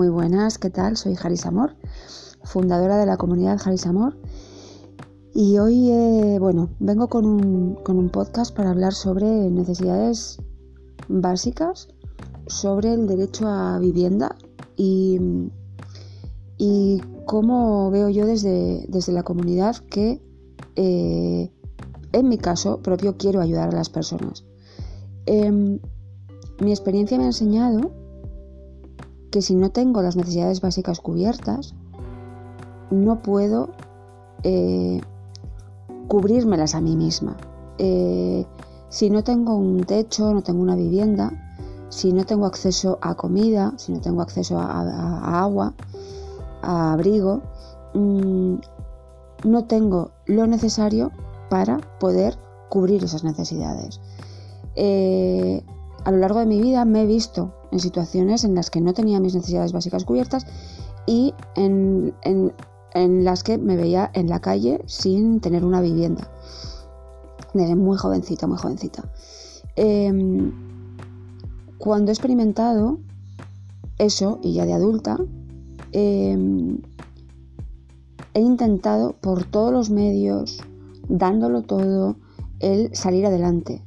Muy buenas, ¿qué tal? Soy Jaris Amor, fundadora de la comunidad Jaris Amor. Y hoy, eh, bueno, vengo con un, con un podcast para hablar sobre necesidades básicas, sobre el derecho a vivienda y, y cómo veo yo desde, desde la comunidad que, eh, en mi caso propio, quiero ayudar a las personas. Em, mi experiencia me ha enseñado que si no tengo las necesidades básicas cubiertas, no puedo eh, cubrírmelas a mí misma. Eh, si no tengo un techo, no tengo una vivienda, si no tengo acceso a comida, si no tengo acceso a, agua, a abrigo, mm, no tengo lo necesario para poder cubrir esas necesidades. Eh, a lo largo de mi vida me he visto en situaciones en las que no tenía mis necesidades básicas cubiertas y en, las que me veía en la calle sin tener una vivienda. Muy jovencita, muy jovencita. Em, cuando he experimentado eso, y ya de adulta, em, he intentado por todos los medios, dándolo todo, el salir adelante,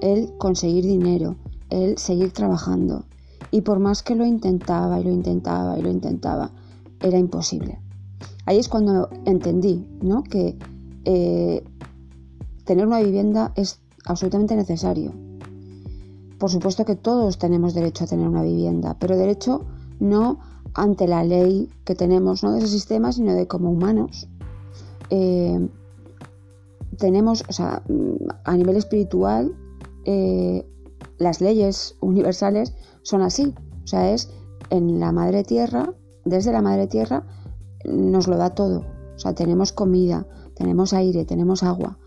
el conseguir dinero, el seguir trabajando. Y por más que lo intentaba y lo intentaba y lo intentaba, era imposible. Ahí es cuando entendí ¿no? que eh, tener una vivienda es absolutamente necesario. Por supuesto que todos tenemos derecho a tener una vivienda, pero derecho no ante la ley que tenemos, no de ese sistema, sino de como humanos. Eh, tenemos, o sea, a nivel espiritual, eh, las leyes universales son así. O sea, es en la madre tierra, desde la madre tierra, nos lo da todo. O sea, tenemos comida, tenemos aire, tenemos agua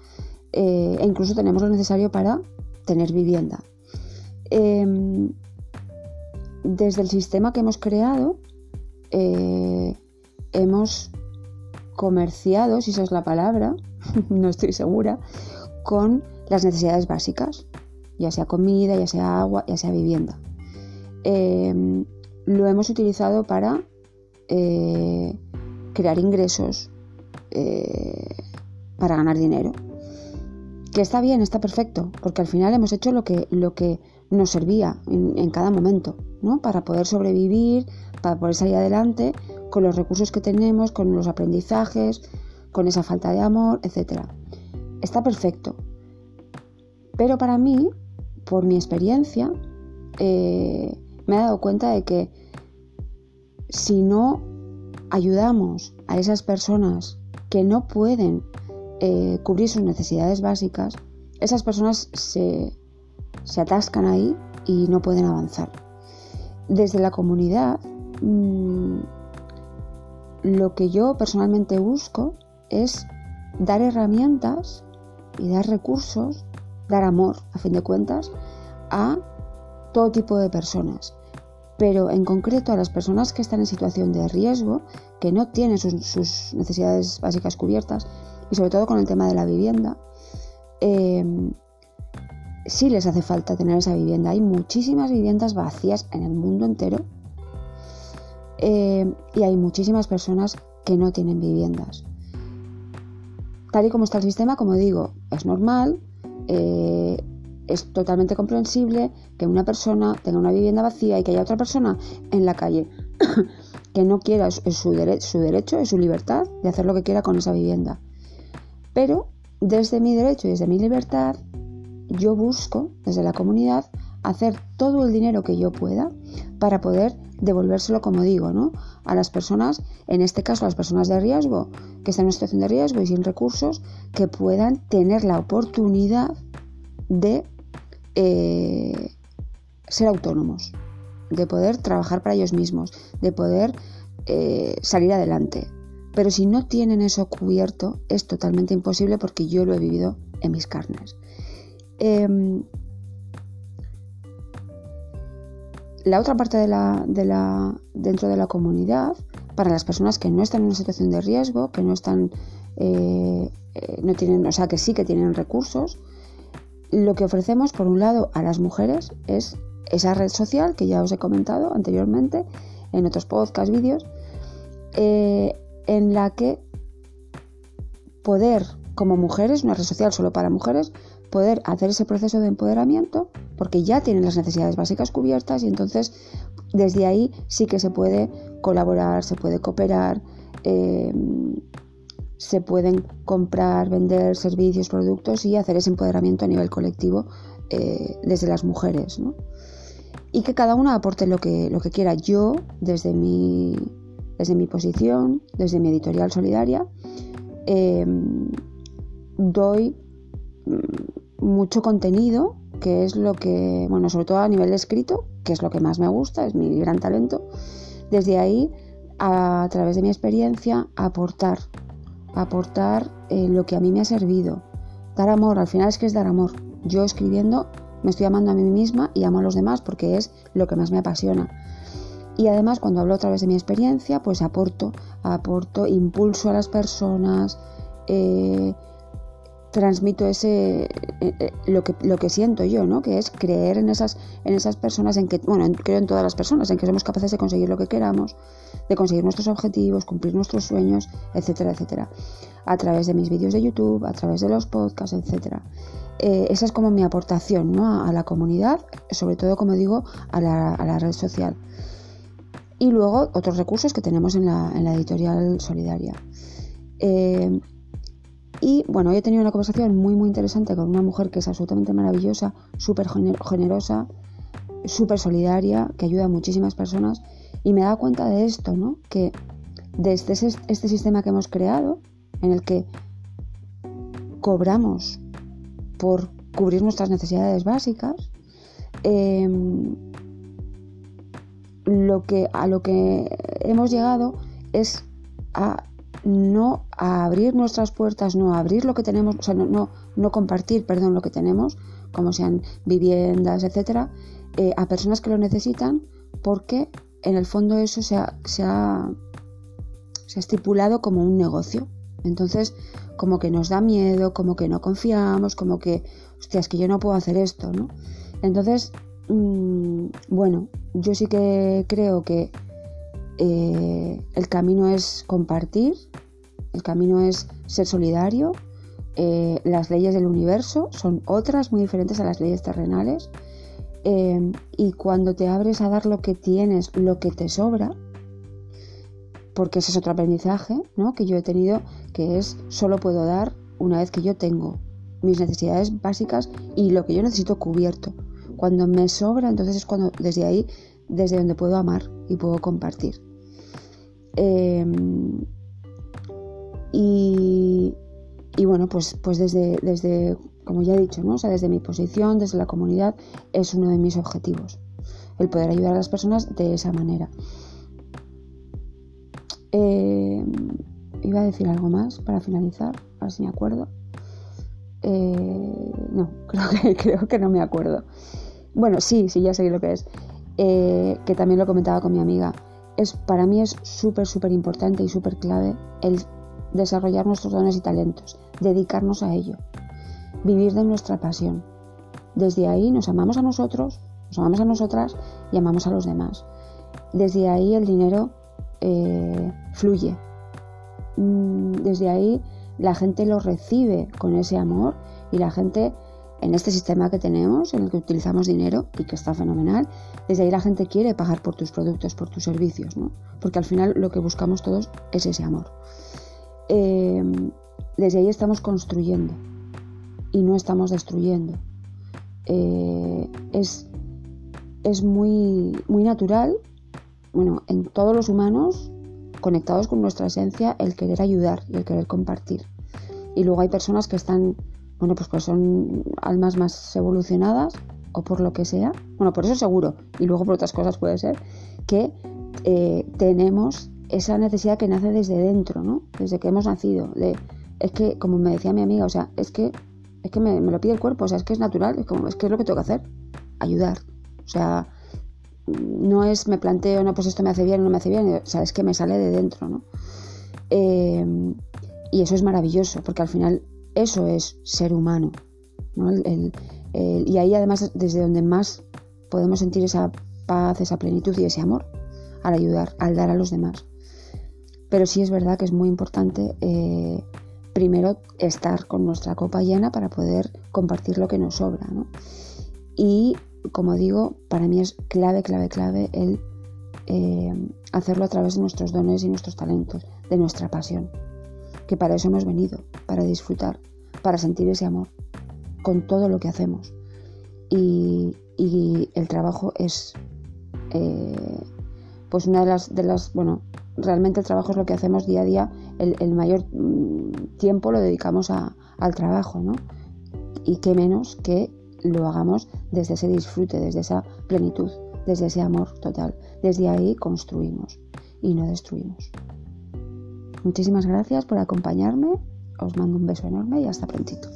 eh, e incluso tenemos lo necesario para tener vivienda. Em, desde el sistema que hemos creado, eh, hemos comerciado, si esa es la palabra, no estoy segura, con las necesidades básicas ya sea comida, ya sea agua, ya sea vivienda. Em, lo hemos utilizado para eh, crear ingresos, eh, para ganar dinero. Que está bien, está perfecto, porque al final hemos hecho lo que, lo que nos servía en, cada momento, ¿no? Para poder sobrevivir, para poder salir adelante con los recursos que tenemos, con los aprendizajes, con esa falta de amor, etc. Está perfecto. Pero para mí por mi experiencia, eh, me he dado cuenta de que si no ayudamos a esas personas que no pueden eh, cubrir sus necesidades básicas, esas personas se, atascan ahí y no pueden avanzar. Desde la comunidad, mm, lo que yo personalmente busco es dar herramientas y dar recursos dar amor, a fin de cuentas, a todo tipo de personas. Pero en concreto a las personas que están en situación de riesgo, que no tienen sus, necesidades básicas cubiertas, y sobre todo con el tema de la vivienda, em, sí les hace falta tener esa vivienda. Hay muchísimas viviendas vacías en el mundo entero em, y hay muchísimas personas que no tienen viviendas. Tal y como está el sistema, como digo, es normal eh, es totalmente comprensible que una persona tenga una vivienda vacía y que haya otra persona en la calle que no quiera su, derecho, su libertad de hacer lo que quiera con esa vivienda. Pero desde mi derecho y desde mi libertad, yo busco, desde la comunidad, hacer todo el dinero que yo pueda para poder devolvérselo, como digo, ¿no? A las personas, en este caso a las personas de riesgo, que están en una situación de riesgo y sin recursos, que puedan tener la oportunidad de eh, ser autónomos, de poder trabajar para ellos mismos, de poder eh, salir adelante. Pero si no tienen eso cubierto, es totalmente imposible porque yo lo he vivido en mis carnes. Em, la otra parte de la, dentro de la comunidad, para las personas que no están en una situación de riesgo, que no están, eh, eh, no tienen, o sea, que sí que tienen recursos, lo que ofrecemos, por un lado, a las mujeres es esa red social que ya os he comentado anteriormente, en otros podcasts, vídeos, eh, en la que poder, como mujeres, una red social solo para mujeres, poder hacer ese proceso de empoderamiento, porque ya tienen las necesidades básicas cubiertas y entonces desde ahí sí que se puede colaborar, se puede cooperar, eh, se pueden comprar, vender servicios, productos y hacer ese empoderamiento a nivel colectivo eh, desde las mujeres. Y que cada una aporte lo que, lo que quiera. Yo, desde mi, desde mi posición, desde mi editorial solidaria, em, doy mm, mucho contenido, que es lo que, bueno, sobre todo a nivel escrito, que es lo que más me gusta, es mi gran talento. Desde ahí, a través de mi experiencia, aportar aportar eh, lo que a mí me ha servido. Dar amor, al final es que es dar amor. Yo escribiendo me estoy amando a mí misma y amo a los demás porque es lo que más me apasiona. Y además cuando hablo a través de mi experiencia, pues aporto, aporto impulso a las personas, eh, transmito ese eh, eh, lo que lo que siento yo no que es creer en esas en esas personas en que bueno creo en todas las personas en que somos capaces de conseguir lo que queramos de conseguir nuestros objetivos cumplir nuestros sueños etcétera etcétera. A través de mis vídeos de YouTube a través de los podcasts etcétera. Eh, esa es como mi aportación ¿no? a, la comunidad sobre todo como digo a la, red social. Y luego otros recursos que tenemos en la, en la editorial solidaria y bueno, hoy he tenido una conversación muy, muy interesante con una mujer que es absolutamente maravillosa, súper generosa, súper solidaria, que ayuda a muchísimas personas. Y me he dado cuenta de esto, ¿no? Que desde este sistema que hemos creado, en el que cobramos por cubrir nuestras necesidades básicas, em, lo que, a lo que hemos llegado es a no abrir nuestras puertas, no abrir lo que tenemos, o sea, no, no, compartir, perdón, lo que tenemos, como sean viviendas, etcétera, eh, a personas que lo necesitan, porque en el fondo eso se ha, se ha, se ha estipulado como un negocio. Entonces, como que nos da miedo, como que no confiamos, como que, hostia, es que yo no puedo hacer esto, ¿no? Entonces, mm, bueno, yo sí que creo que eh, el camino es compartir, el camino es ser solidario. Eh, las leyes del universo son otras muy diferentes a las leyes terrenales. Eh, y cuando te abres a dar lo que tienes, lo que te sobra, porque ese es otro aprendizaje ¿no? que yo he tenido, que es solo puedo dar una vez que yo tengo mis necesidades básicas y lo que yo necesito cubierto. Cuando me sobra, entonces es cuando desde ahí, desde donde puedo amar y puedo compartir. Em, y, bueno, pues, pues desde, desde, como ya he dicho, ¿no? sea, desde mi posición, desde la comunidad, es uno de mis objetivos, el poder ayudar a las personas de esa manera. Em, iba a decir algo más para finalizar, a ver si me acuerdo. Eh, no, creo que, creo que no me acuerdo. Bueno, sí, sí, ya sé lo que es. Eh, que también lo comentaba con mi amiga es, para mí es súper, súper importante y súper clave el desarrollar nuestros dones y talentos, dedicarnos a ello, vivir de nuestra pasión. Desde ahí nos amamos a nosotros, nos amamos a nosotras y amamos a los demás. Desde ahí el dinero eh, fluye. Mm, desde ahí la gente lo recibe con ese amor y la gente en este sistema que tenemos, en el que utilizamos dinero y que está fenomenal, desde ahí la gente quiere pagar por tus productos, por tus servicios, ¿no? Porque al final lo que buscamos todos es ese amor. Em, desde ahí estamos construyendo y no estamos destruyendo. Eh, es, es muy, muy natural, bueno, en todos los humanos conectados con nuestra esencia, el querer ayudar y el querer compartir. Y luego hay personas que están bueno, pues, pues son almas más evolucionadas o por lo que sea. Bueno, por eso seguro. Y luego por otras cosas puede ser que eh, tenemos esa necesidad que nace desde dentro, ¿no? Desde que hemos nacido. Es que, como me decía mi amiga, o sea, es que, es que me, lo pide el cuerpo, o sea, es que es natural, es, como, es que es lo que tengo que hacer, ayudar. O sea, no es me planteo, no, pues esto me hace bien o no me hace bien, o sea, es que me sale de dentro, ¿no? Eh, y eso es maravilloso, porque al final eso es ser humano. y ahí además desde donde más podemos sentir esa paz, esa plenitud y ese amor al ayudar, al dar a los demás. Pero sí es verdad que es muy importante eh, primero estar con nuestra copa llena para poder compartir lo que nos sobra. Y como digo, para mí es clave, clave, clave el eh, hacerlo a través de nuestros dones y nuestros talentos, de nuestra pasión. Que para eso hemos venido, para disfrutar, para sentir ese amor con todo lo que hacemos. Y, el trabajo es eh, pues una de las, de las, bueno, realmente el trabajo es lo que hacemos día a día, el, mayor mm, tiempo lo dedicamos al trabajo, ¿no? Y qué menos que lo hagamos desde ese disfrute, desde esa plenitud, desde ese amor total. Desde ahí construimos y no destruimos. Muchísimas gracias por acompañarme, os mando un beso enorme y hasta prontito.